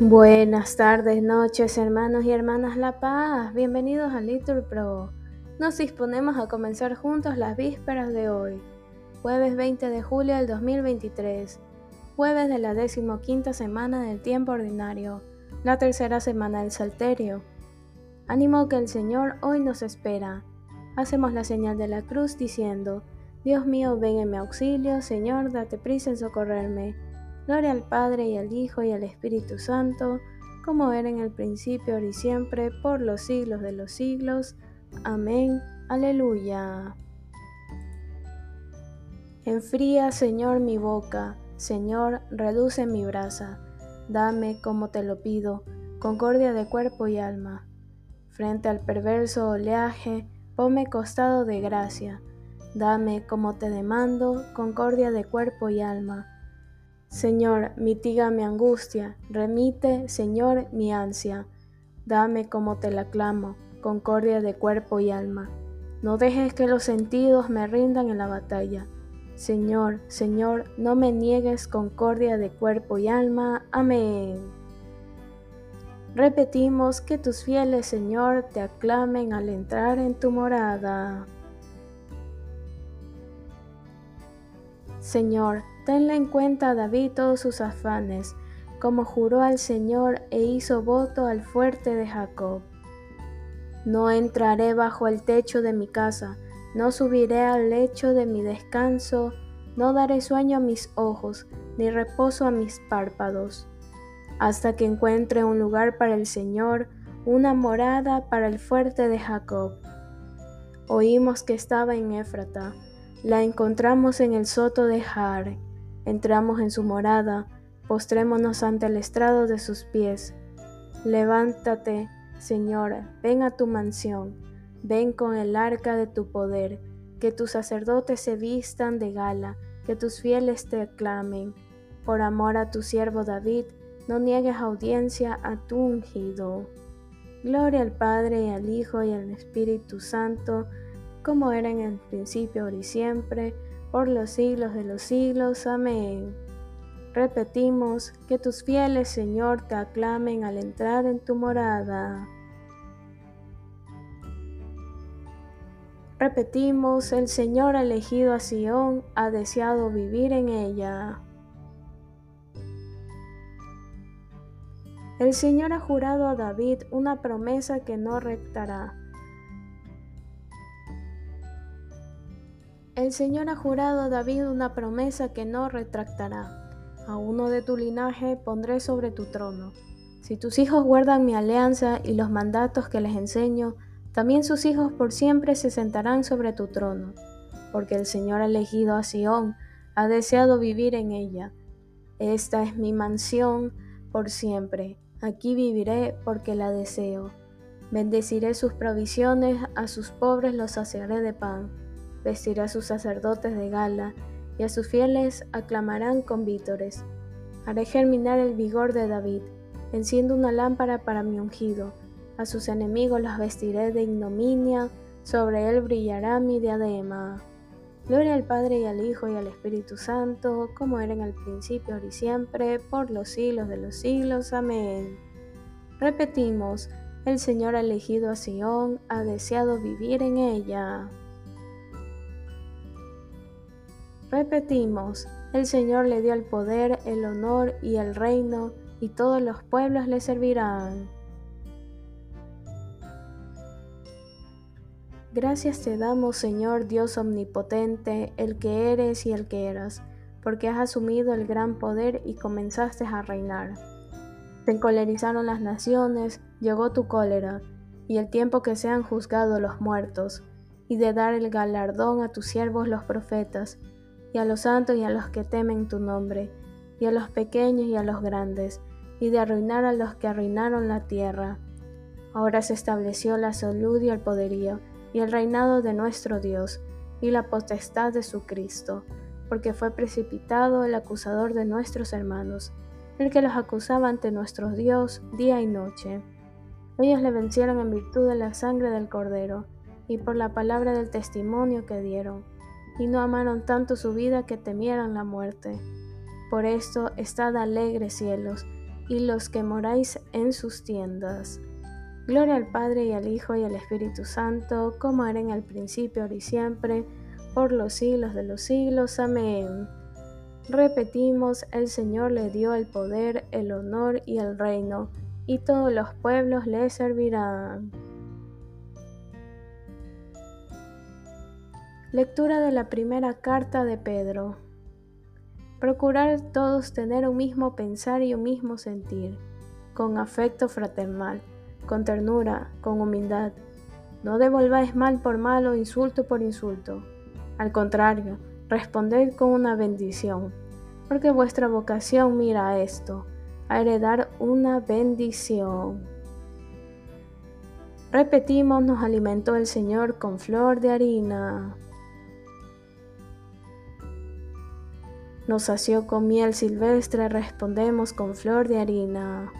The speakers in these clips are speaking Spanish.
Buenas tardes, noches, hermanos y hermanas La Paz. Bienvenidos a Litur Pro. Nos disponemos a comenzar juntos las vísperas de hoy, jueves 20 de julio del 2023, jueves de la decimoquinta semana del tiempo ordinario, la tercera semana del Salterio. Ánimo que el Señor hoy nos espera. Hacemos la señal de la cruz diciendo, Dios mío, ven en mi auxilio, Señor, date prisa en socorrerme. Gloria al Padre y al Hijo y al Espíritu Santo, como era en el principio, ahora y siempre, por los siglos de los siglos. Amén. Aleluya. Enfría, Señor, mi boca, Señor, reduce mi brasa. Dame, como te lo pido, concordia de cuerpo y alma. Frente al perverso oleaje, ponme costado de gracia. Dame, como te demando, concordia de cuerpo y alma Señor, mitiga mi angustia, remite, Señor, mi ansia. Dame como te la clamo, concordia de cuerpo y alma. No dejes que los sentidos me rindan en la batalla. Señor, Señor, no me niegues concordia de cuerpo y alma. Amén. Repetimos que tus fieles, Señor, te aclamen al entrar en tu morada. Señor, tenle en cuenta David todos sus afanes, como juró al Señor e hizo voto al fuerte de Jacob. No entraré bajo el techo de mi casa, no subiré al lecho de mi descanso, no daré sueño a mis ojos, ni reposo a mis párpados, hasta que encuentre un lugar para el Señor, una morada para el fuerte de Jacob. Oímos que estaba en Éfrata, la encontramos en el soto de Har. Entramos en su morada, postrémonos ante el estrado de sus pies. Levántate, Señor, ven a tu mansión, ven con el arca de tu poder, que tus sacerdotes se vistan de gala, que tus fieles te aclamen. Por amor a tu siervo David, no niegues audiencia a tu ungido. Gloria al Padre y al Hijo y al Espíritu Santo, como era en el principio, ahora y siempre, por los siglos de los siglos. Amén. Repetimos, que tus fieles, Señor, te aclamen al entrar en tu morada. Repetimos, el Señor ha elegido a Sión, ha deseado vivir en ella. El Señor ha jurado a David una promesa que no rectará El Señor ha jurado a David una promesa que no retractará. A uno de tu linaje pondré sobre tu trono. Si tus hijos guardan mi alianza y los mandatos que les enseño, también sus hijos por siempre se sentarán sobre tu trono, porque el Señor ha elegido a Sión, ha deseado vivir en ella. Esta es mi mansión por siempre, aquí viviré porque la deseo. Bendeciré sus provisiones, a sus pobres los saciaré de pan vestirá a sus sacerdotes de gala, y a sus fieles aclamarán con vítores. Haré germinar el vigor de David, enciendo una lámpara para mi ungido, a sus enemigos los vestiré de ignominia, sobre él brillará mi diadema. Gloria al Padre y al Hijo y al Espíritu Santo, como era en el principio, ahora y siempre, por los siglos de los siglos. Amén. Repetimos, el Señor ha elegido a Sión, ha deseado vivir en ella. Repetimos, el Señor le dio el poder, el honor y el reino, y todos los pueblos le servirán. Gracias te damos, Señor Dios omnipotente, el que eres y el que eras, porque has asumido el gran poder y comenzaste a reinar. Se encolerizaron las naciones, llegó tu cólera, y el tiempo que sean juzgados los muertos, y de dar el galardón a tus siervos los profetas, y a los santos y a los que temen tu nombre, y a los pequeños y a los grandes, y de arruinar a los que arruinaron la tierra. Ahora se estableció la salud y el poderío, y el reinado de nuestro Dios, y la potestad de su Cristo, porque fue precipitado el acusador de nuestros hermanos, el que los acusaba ante nuestro Dios día y noche. Ellos le vencieron en virtud de la sangre del Cordero, y por la palabra del testimonio que dieron y no amaron tanto su vida que temieran la muerte. Por esto, estad alegres cielos, y los que moráis en sus tiendas. Gloria al Padre y al Hijo y al Espíritu Santo, como era en el principio, ahora y siempre, por los siglos de los siglos. Amén. Repetimos, el Señor le dio el poder, el honor y el reino, y todos los pueblos le servirán. Lectura de la primera carta de Pedro. Procurar todos tener un mismo pensar y un mismo sentir, con afecto fraternal, con ternura, con humildad. No devolváis mal por mal o insulto por insulto. Al contrario, responded con una bendición, porque vuestra vocación mira a esto, a heredar una bendición. Repetimos, nos alimentó el Señor con flor de harina. Nos sació con miel silvestre, respondemos con flor de harina.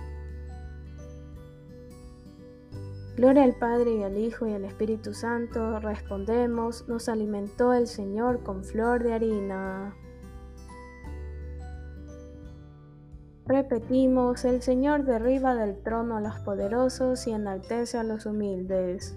Gloria al Padre y al Hijo y al Espíritu Santo, respondemos, nos alimentó el Señor con flor de harina. Repetimos, el Señor derriba del trono a los poderosos y enaltece a los humildes.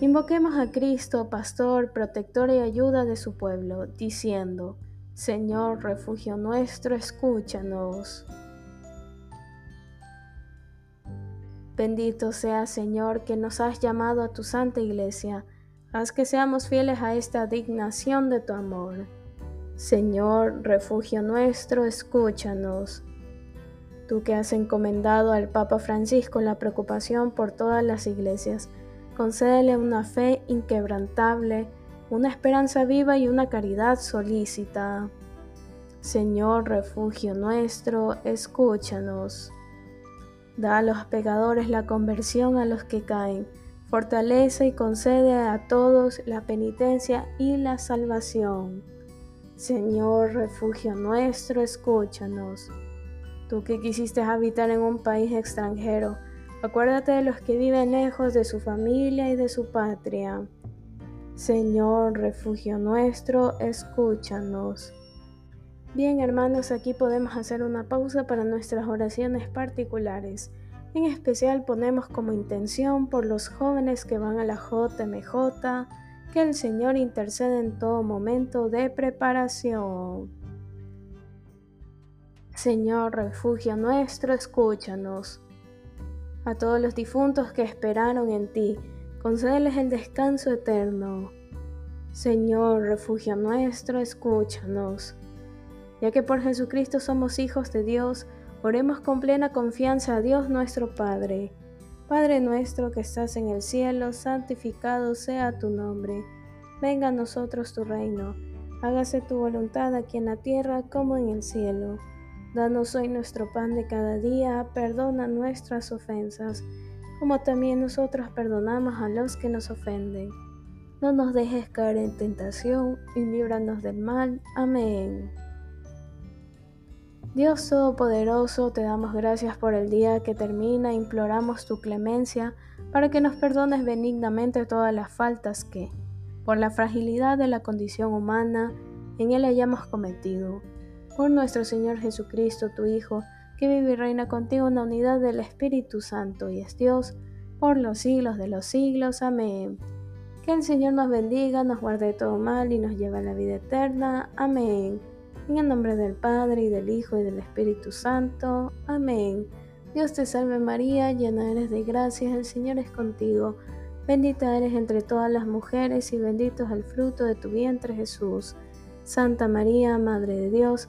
Invoquemos a Cristo, pastor, protector y ayuda de su pueblo, diciendo, Señor, refugio nuestro, escúchanos. Bendito sea, Señor, que nos has llamado a tu santa iglesia. Haz que seamos fieles a esta dignación de tu amor. Señor, refugio nuestro, escúchanos. Tú que has encomendado al Papa Francisco la preocupación por todas las iglesias, concédele una fe inquebrantable, una esperanza viva y una caridad solícita. Señor, refugio nuestro, escúchanos. Da a los pecadores la conversión a los que caen, fortalece y concede a todos la penitencia y la salvación. Señor, refugio nuestro, escúchanos. Tú que quisiste habitar en un país extranjero, Acuérdate de los que viven lejos de su familia y de su patria. Señor, refugio nuestro, escúchanos. Bien, hermanos, aquí podemos hacer una pausa para nuestras oraciones particulares. En especial ponemos como intención por los jóvenes que van a la JMJ, que el Señor intercede en todo momento de preparación. Señor, refugio nuestro, escúchanos a todos los difuntos que esperaron en ti, concédeles el descanso eterno. Señor, refugio nuestro, escúchanos. Ya que por Jesucristo somos hijos de Dios, oremos con plena confianza a Dios nuestro Padre. Padre nuestro que estás en el cielo, santificado sea tu nombre. Venga a nosotros tu reino. Hágase tu voluntad aquí en la tierra como en el cielo. Danos hoy nuestro pan de cada día, perdona nuestras ofensas, como también nosotros perdonamos a los que nos ofenden. No nos dejes caer en tentación y líbranos del mal. Amén. Dios Todopoderoso, te damos gracias por el día que termina, imploramos tu clemencia para que nos perdones benignamente todas las faltas que, por la fragilidad de la condición humana, en él hayamos cometido por nuestro Señor Jesucristo, tu Hijo, que vive y reina contigo en la unidad del Espíritu Santo y es Dios por los siglos de los siglos. Amén. Que el Señor nos bendiga, nos guarde de todo mal y nos lleve a la vida eterna. Amén. En el nombre del Padre, y del Hijo, y del Espíritu Santo. Amén. Dios te salve María, llena eres de gracia, el Señor es contigo. Bendita eres entre todas las mujeres y bendito es el fruto de tu vientre Jesús. Santa María, Madre de Dios,